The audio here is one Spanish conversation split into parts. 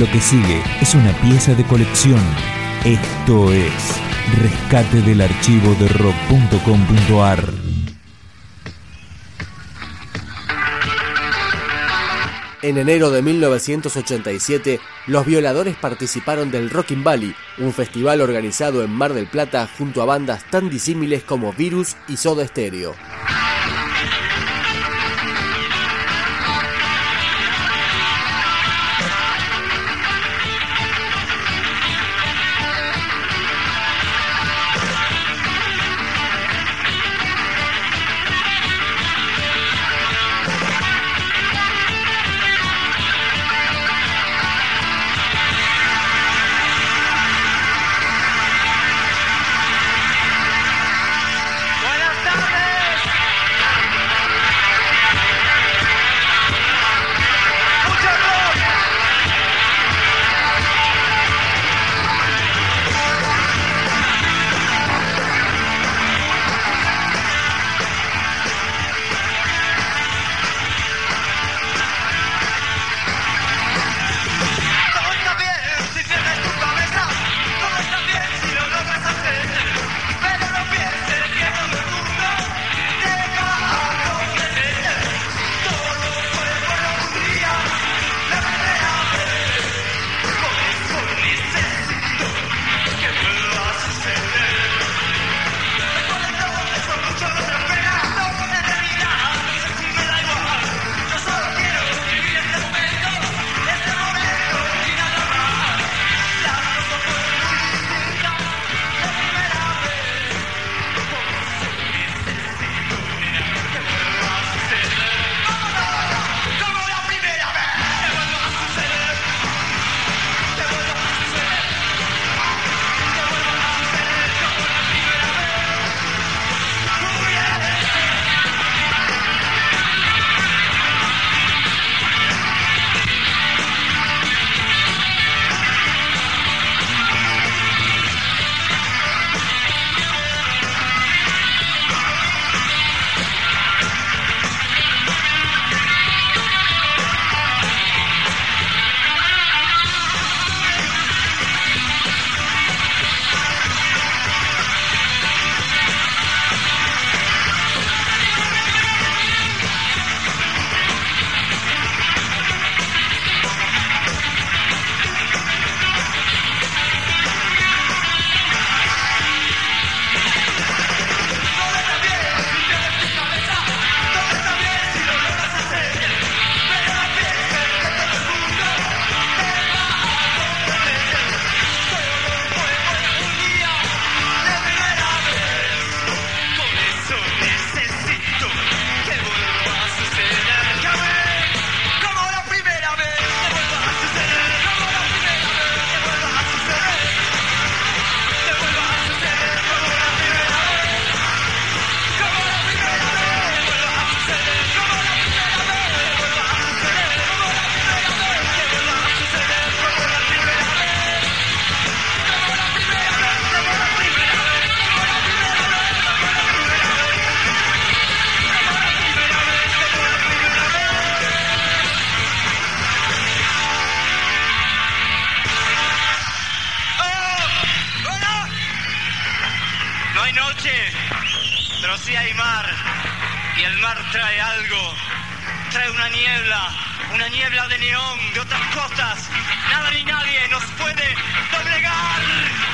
Lo que sigue es una pieza de colección. Esto es Rescate del archivo de rock.com.ar. En enero de 1987, los violadores participaron del Rockin' Valley, un festival organizado en Mar del Plata junto a bandas tan disímiles como Virus y Soda Stereo. Pero sí hay mar. Y el mar trae algo, trae una niebla, una niebla de neón, de otras cosas. Nada ni nadie nos puede doblegar.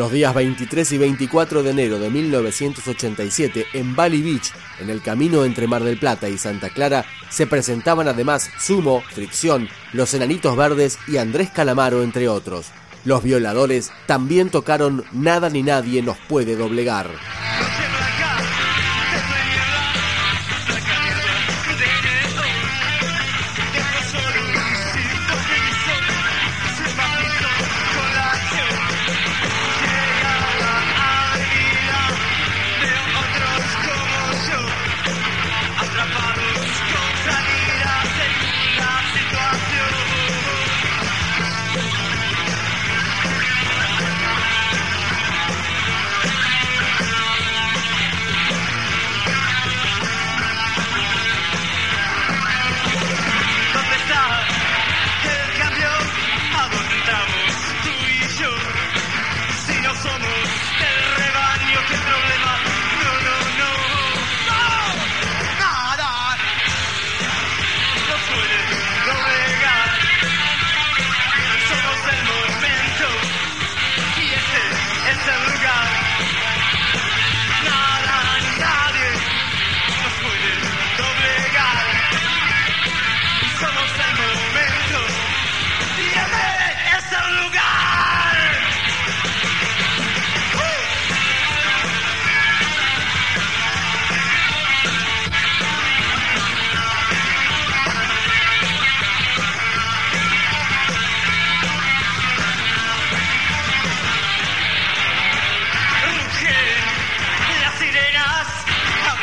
Los días 23 y 24 de enero de 1987 en Valley Beach, en el camino entre Mar del Plata y Santa Clara, se presentaban además Sumo, Fricción, Los Enanitos Verdes y Andrés Calamaro, entre otros. Los violadores también tocaron Nada ni nadie nos puede doblegar.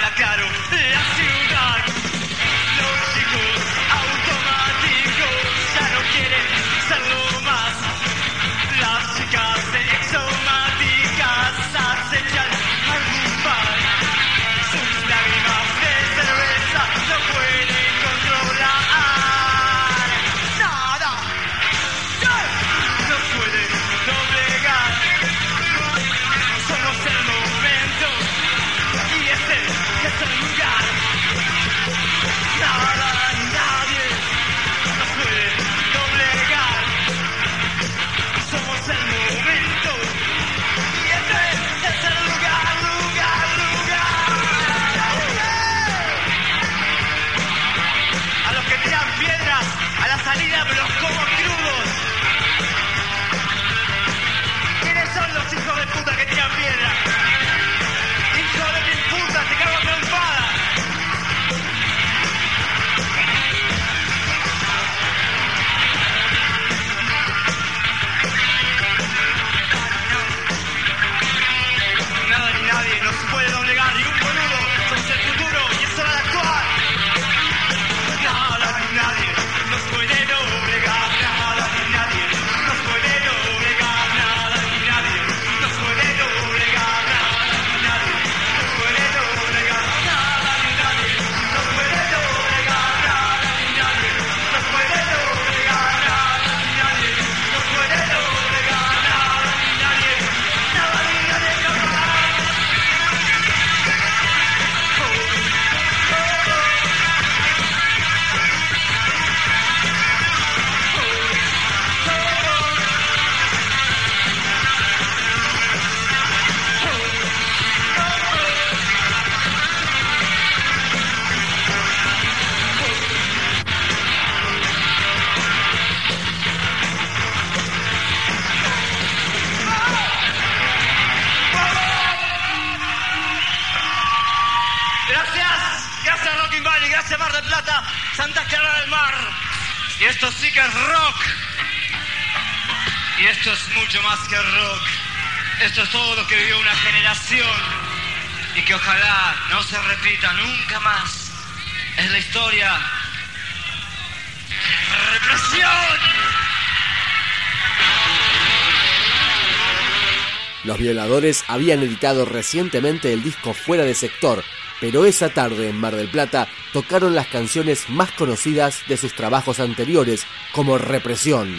I got him. Y esto sí que es rock. Y esto es mucho más que rock. Esto es todo lo que vivió una generación y que ojalá no se repita nunca más. Es la historia. ¡Represión! Los violadores habían editado recientemente el disco Fuera de Sector, pero esa tarde en Mar del Plata tocaron las canciones más conocidas de sus trabajos anteriores, como Represión.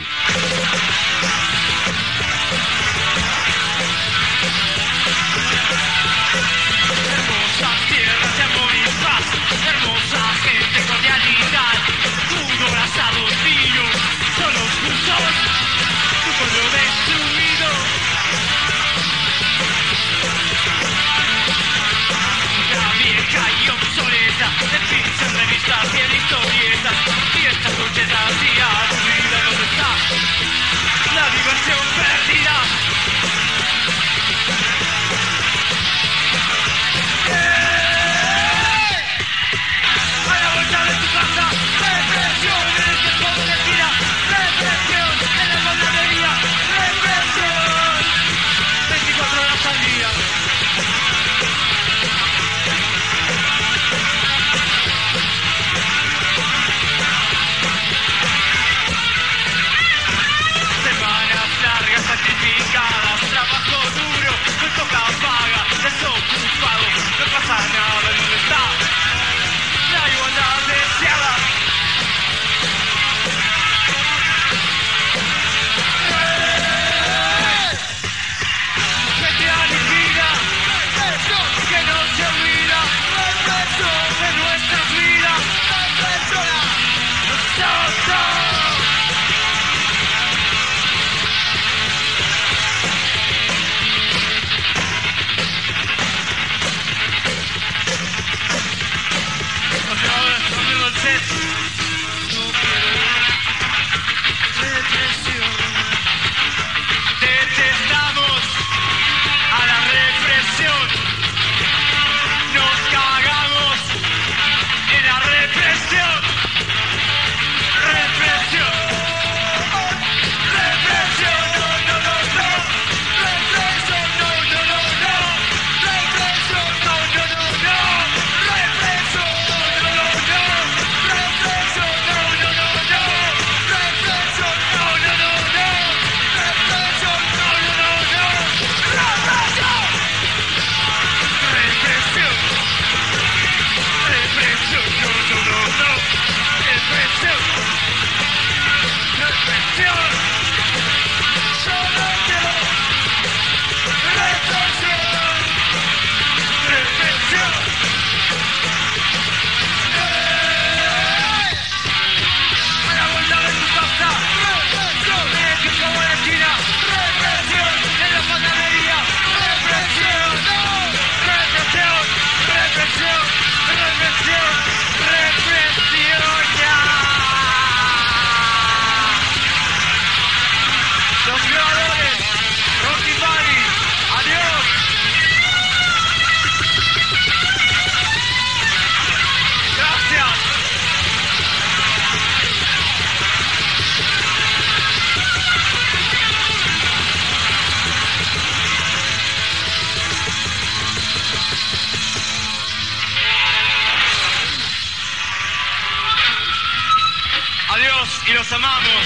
Amamos.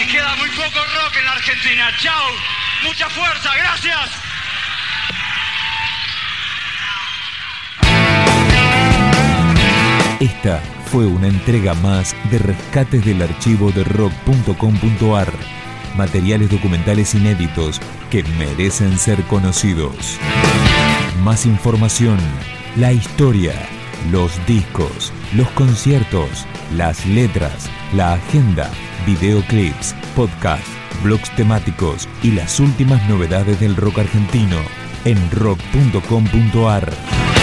Y queda muy poco rock en Argentina. Chao, mucha fuerza, gracias. Esta fue una entrega más de rescates del archivo de rock.com.ar. Materiales documentales inéditos que merecen ser conocidos. Más información, la historia, los discos, los conciertos, las letras, la agenda, videoclips, podcast, blogs temáticos y las últimas novedades del rock argentino en rock.com.ar.